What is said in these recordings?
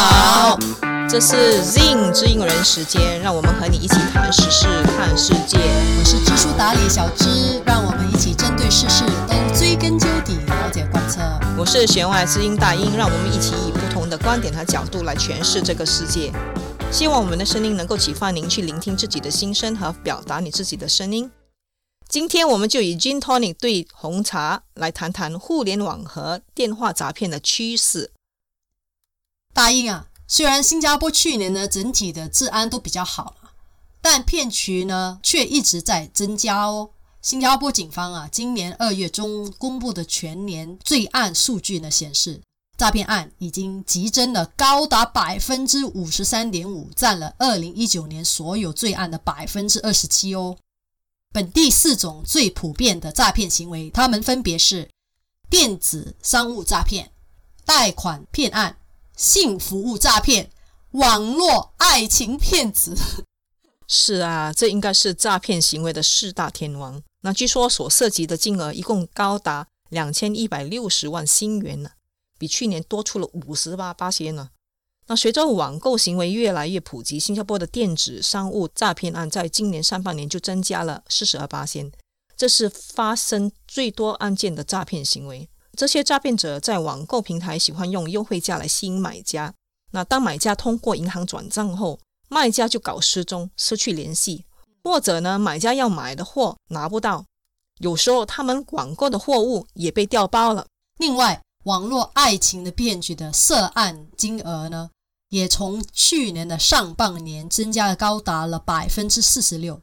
好，这是 Zing 知音人时间，让我们和你一起谈时事、看世界。我是知书达理小知，让我们一起针对世事都追根究底，了解贯彻。我是弦外之音大音，让我们一起以不同的观点和角度来诠释这个世界。希望我们的声音能够启发您去聆听自己的心声和表达你自己的声音。今天我们就以 Gin Tonic 对红茶来谈谈互联网和电话诈骗的趋势。大英啊，虽然新加坡去年呢整体的治安都比较好但骗局呢却一直在增加哦。新加坡警方啊，今年二月中公布的全年罪案数据呢显示，诈骗案已经急增了高达百分之五十三点五，占了二零一九年所有罪案的百分之二十七哦。本地四种最普遍的诈骗行为，它们分别是电子商务诈骗、贷款骗案、性服务诈骗、网络爱情骗子。是啊，这应该是诈骗行为的四大天王。那据说所涉及的金额一共高达两千一百六十万新元呢，比去年多出了五十八八些呢。那随着网购行为越来越普及，新加坡的电子商务诈骗案在今年上半年就增加了四十二八仙，这是发生最多案件的诈骗行为。这些诈骗者在网购平台喜欢用优惠价来吸引买家。那当买家通过银行转账后，卖家就搞失踪、失去联系，或者呢，买家要买的货拿不到，有时候他们网购的货物也被调包了。另外，网络爱情的骗局的涉案金额呢？也从去年的上半年增加了高达了百分之四十六，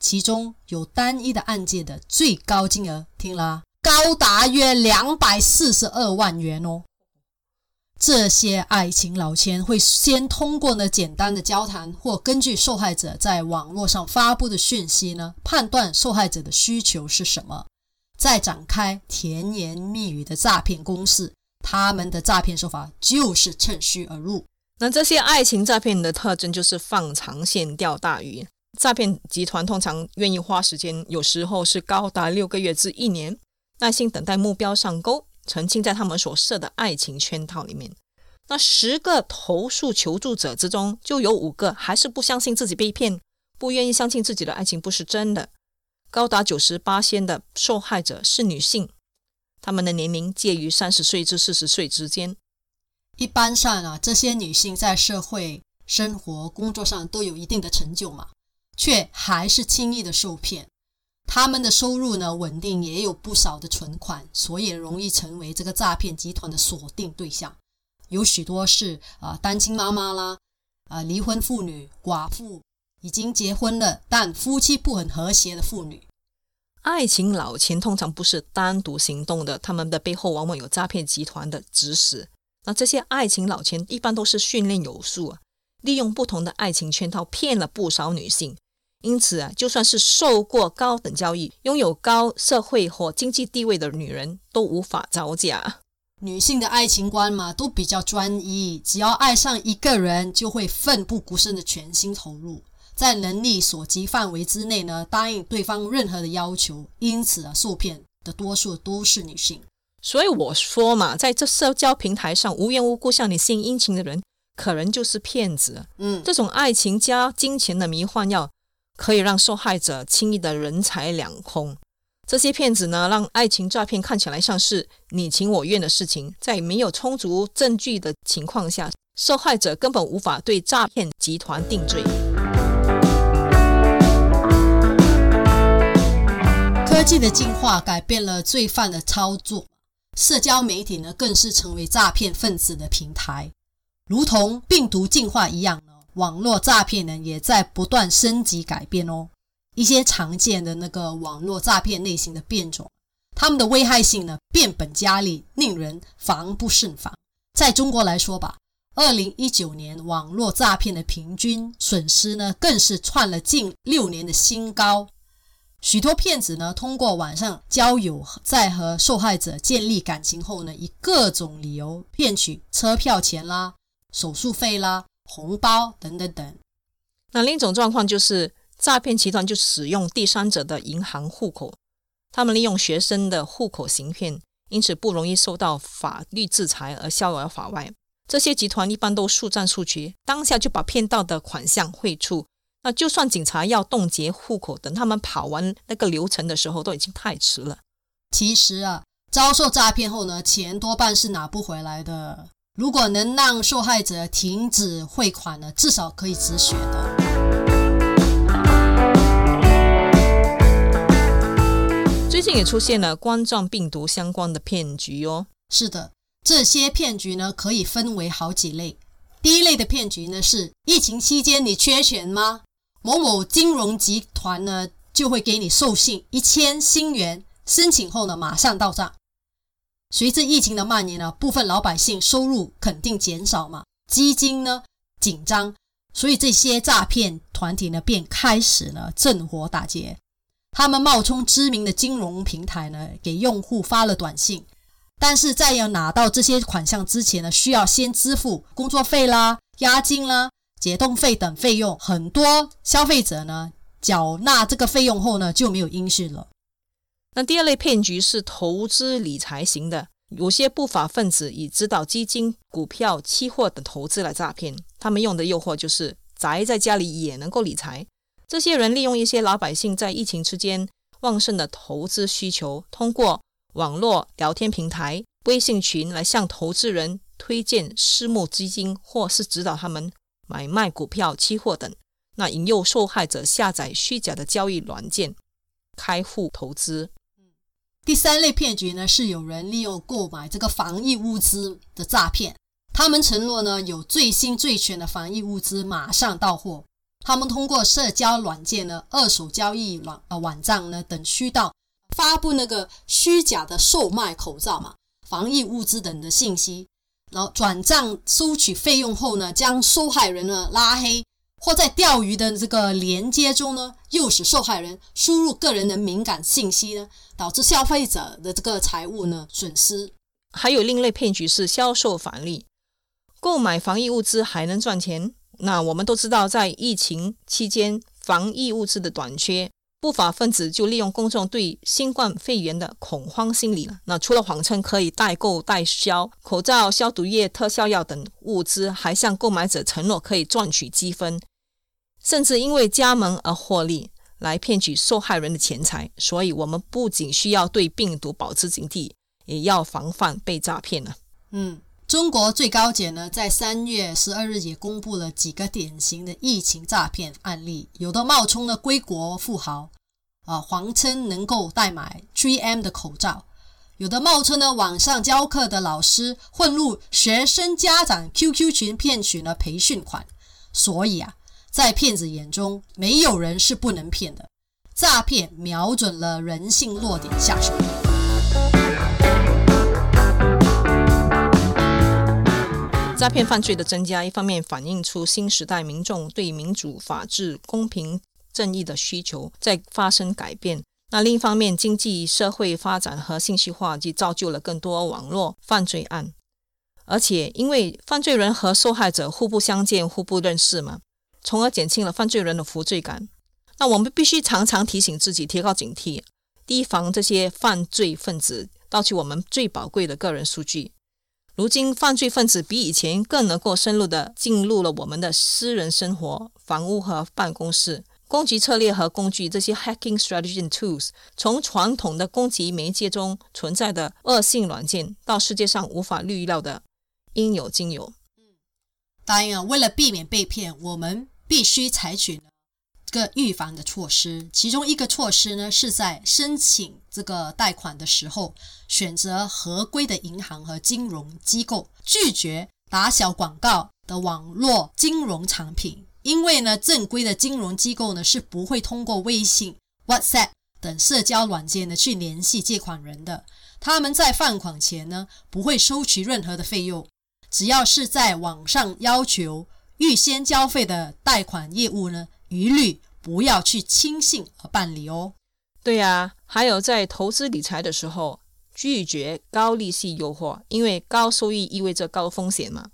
其中有单一的案件的最高金额，听了高达约两百四十二万元哦。这些爱情老千会先通过呢简单的交谈，或根据受害者在网络上发布的讯息呢，判断受害者的需求是什么，再展开甜言蜜语的诈骗攻势。他们的诈骗手法就是趁虚而入。那这些爱情诈骗的特征就是放长线钓大鱼。诈骗集团通常愿意花时间，有时候是高达六个月至一年，耐心等待目标上钩，沉浸在他们所设的爱情圈套里面。那十个投诉求助者之中，就有五个还是不相信自己被骗，不愿意相信自己的爱情不是真的。高达九十八仙的受害者是女性，她们的年龄介于三十岁至四十岁之间。一般上啊，这些女性在社会生活、工作上都有一定的成就嘛，却还是轻易的受骗。他们的收入呢稳定，也有不少的存款，所以容易成为这个诈骗集团的锁定对象。有许多是啊单亲妈妈啦，啊离婚妇女、寡妇，已经结婚了但夫妻不很和谐的妇女。爱情老钱通常不是单独行动的，他们的背后往往有诈骗集团的指使。那这些爱情老千一般都是训练有素啊，利用不同的爱情圈套骗了不少女性。因此啊，就算是受过高等教育、拥有高社会或经济地位的女人，都无法招架。女性的爱情观嘛，都比较专一，只要爱上一个人，就会奋不顾身的全心投入，在能力所及范围之内呢，答应对方任何的要求。因此啊，受骗的多数都是女性。所以我说嘛，在这社交平台上无缘无故向你献殷勤的人，可能就是骗子。嗯，这种爱情加金钱的迷幻药，可以让受害者轻易的人财两空。这些骗子呢，让爱情诈骗看起来像是你情我愿的事情，在没有充足证据的情况下，受害者根本无法对诈骗集团定罪。科技的进化改变了罪犯的操作。社交媒体呢，更是成为诈骗分子的平台，如同病毒进化一样。网络诈骗呢，也在不断升级改变哦。一些常见的那个网络诈骗类型的变种，他们的危害性呢，变本加厉，令人防不胜防。在中国来说吧，二零一九年网络诈骗的平均损失呢，更是创了近六年的新高。许多骗子呢，通过网上交友，在和受害者建立感情后呢，以各种理由骗取车票钱啦、手术费啦、红包等等等。那另一种状况就是，诈骗集团就使用第三者的银行户口，他们利用学生的户口行骗，因此不容易受到法律制裁而逍遥法外。这些集团一般都速战速决，当下就把骗到的款项汇出。那就算警察要冻结户口，等他们跑完那个流程的时候，都已经太迟了。其实啊，遭受诈骗后呢，钱多半是拿不回来的。如果能让受害者停止汇款呢，至少可以止血的。最近也出现了冠状病毒相关的骗局哦。是的，这些骗局呢，可以分为好几类。第一类的骗局呢，是疫情期间你缺钱吗？某某金融集团呢，就会给你授信一千新元，申请后呢，马上到账。随着疫情的蔓延呢，部分老百姓收入肯定减少嘛，基金呢紧张，所以这些诈骗团体呢便开始了趁火打劫。他们冒充知名的金融平台呢，给用户发了短信，但是在要拿到这些款项之前呢，需要先支付工作费啦、押金啦。解冻费等费用，很多消费者呢缴纳这个费用后呢就没有音讯了。那第二类骗局是投资理财型的，有些不法分子以指导基金、股票、期货等投资来诈骗。他们用的诱惑就是宅在家里也能够理财。这些人利用一些老百姓在疫情期间旺盛的投资需求，通过网络聊天平台、微信群来向投资人推荐私募基金，或是指导他们。买卖股票、期货等，那引诱受害者下载虚假的交易软件，开户投资。第三类骗局呢，是有人利用购买这个防疫物资的诈骗。他们承诺呢，有最新最全的防疫物资马上到货。他们通过社交软件呢、二手交易网啊网站呢等渠道，发布那个虚假的售卖口罩嘛、防疫物资等的信息。然后转账收取费用后呢，将受害人呢拉黑，或在钓鱼的这个连接中呢，诱使受害人输入个人的敏感信息呢，导致消费者的这个财物呢损失。还有另类骗局是销售返利，购买防疫物资还能赚钱？那我们都知道，在疫情期间，防疫物资的短缺。不法分子就利用公众对新冠肺炎的恐慌心理了。那除了谎称可以代购代销口罩、消毒液、特效药等物资，还向购买者承诺可以赚取积分，甚至因为加盟而获利，来骗取受害人的钱财。所以，我们不仅需要对病毒保持警惕，也要防范被诈骗了。嗯。中国最高检呢，在三月十二日也公布了几个典型的疫情诈骗案例，有的冒充了归国富豪，啊，谎称能够代买 3M 的口罩；有的冒充了网上教课的老师，混入学生家长 QQ 群骗取了培训款。所以啊，在骗子眼中，没有人是不能骗的，诈骗瞄准了人性弱点下手。诈骗犯罪的增加，一方面反映出新时代民众对民主、法治、公平、正义的需求在发生改变；那另一方面，经济社会发展和信息化，即造就了更多网络犯罪案。而且，因为犯罪人和受害者互不相见、互不认识嘛，从而减轻了犯罪人的负罪感。那我们必须常常提醒自己，提高警惕，提防这些犯罪分子盗取我们最宝贵的个人数据。如今，犯罪分子比以前更能够深入地进入了我们的私人生活、房屋和办公室。攻击策略和工具，这些 hacking strategy tools，从传统的攻击媒介中存在的恶性软件，到世界上无法预料的，应有尽有。嗯，当然啊，为了避免被骗，我们必须采取。个预防的措施，其中一个措施呢，是在申请这个贷款的时候，选择合规的银行和金融机构，拒绝打小广告的网络金融产品。因为呢，正规的金融机构呢是不会通过微信、WhatsApp 等社交软件呢去联系借款人的。他们在放款前呢不会收取任何的费用，只要是在网上要求预先交费的贷款业务呢。一律不要去轻信而办理哦。对呀，还有在投资理财的时候，拒绝高利息诱惑，因为高收益意味着高风险嘛。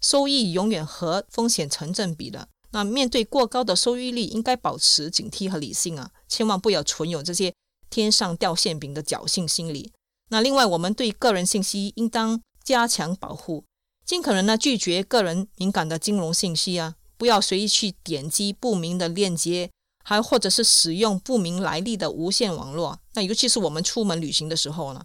收益永远和风险成正比的。那面对过高的收益率，应该保持警惕和理性啊，千万不要存有这些天上掉馅饼的侥幸心理。那另外，我们对个人信息应当加强保护，尽可能呢拒绝个人敏感的金融信息啊，不要随意去点击不明的链接，还或者是使用不明来历的无线网络。那尤其是我们出门旅行的时候呢，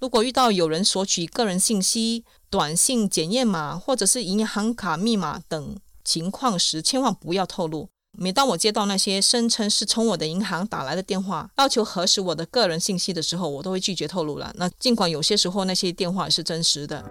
如果遇到有人索取个人信息、短信检验码或者是银行卡密码等情况时，千万不要透露。每当我接到那些声称是从我的银行打来的电话，要求核实我的个人信息的时候，我都会拒绝透露了。那尽管有些时候那些电话是真实的。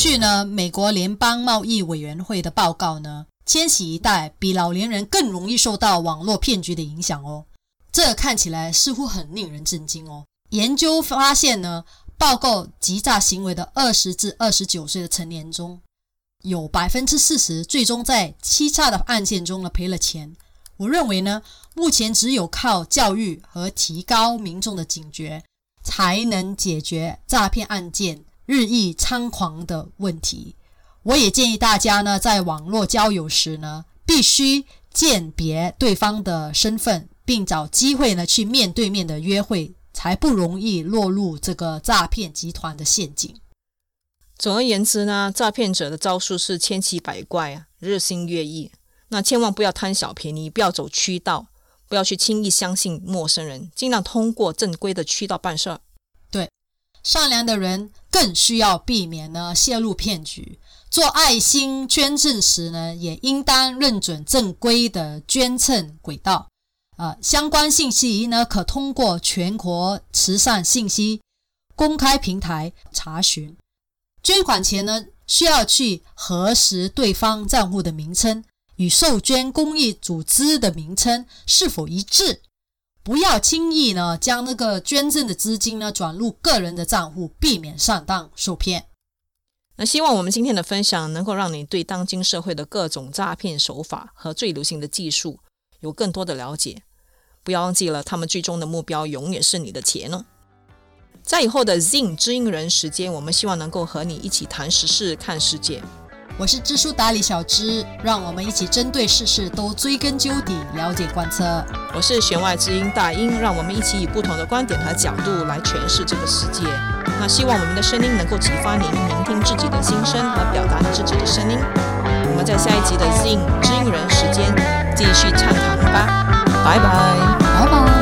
据呢美国联邦贸易委员会的报告呢，千禧一代比老年人更容易受到网络骗局的影响哦。这看起来似乎很令人震惊哦。研究发现呢。报告欺诈行为的二十至二十九岁的成年中，有百分之四十最终在欺诈的案件中呢赔了钱。我认为呢，目前只有靠教育和提高民众的警觉，才能解决诈骗案件日益猖狂的问题。我也建议大家呢，在网络交友时呢，必须鉴别对方的身份，并找机会呢去面对面的约会。才不容易落入这个诈骗集团的陷阱。总而言之呢，诈骗者的招数是千奇百怪啊，日新月异。那千万不要贪小便宜，不要走渠道，不要去轻易相信陌生人，尽量通过正规的渠道办事儿。善良的人更需要避免呢陷入骗局。做爱心捐赠时呢，也应当认准正规的捐赠轨道。啊，相关信息呢，可通过全国慈善信息公开平台查询。捐款前呢，需要去核实对方账户的名称与受捐公益组织的名称是否一致。不要轻易呢将那个捐赠的资金呢转入个人的账户，避免上当受骗。那希望我们今天的分享能够让你对当今社会的各种诈骗手法和最流行的技术有更多的了解。不要忘记了，他们最终的目标永远是你的钱哦。在以后的 Zing 知音人时间，我们希望能够和你一起谈时事、看世界。我是知书达理小知，让我们一起针对事事都追根究底，了解贯彻。我是弦外之音大英，让我们一起以不同的观点和角度来诠释这个世界。那希望我们的声音能够启发您聆听自己的心声和表达你自己的声音。我们在下一集的 Zing 知音人时间继续畅谈吧。拜拜，拜拜。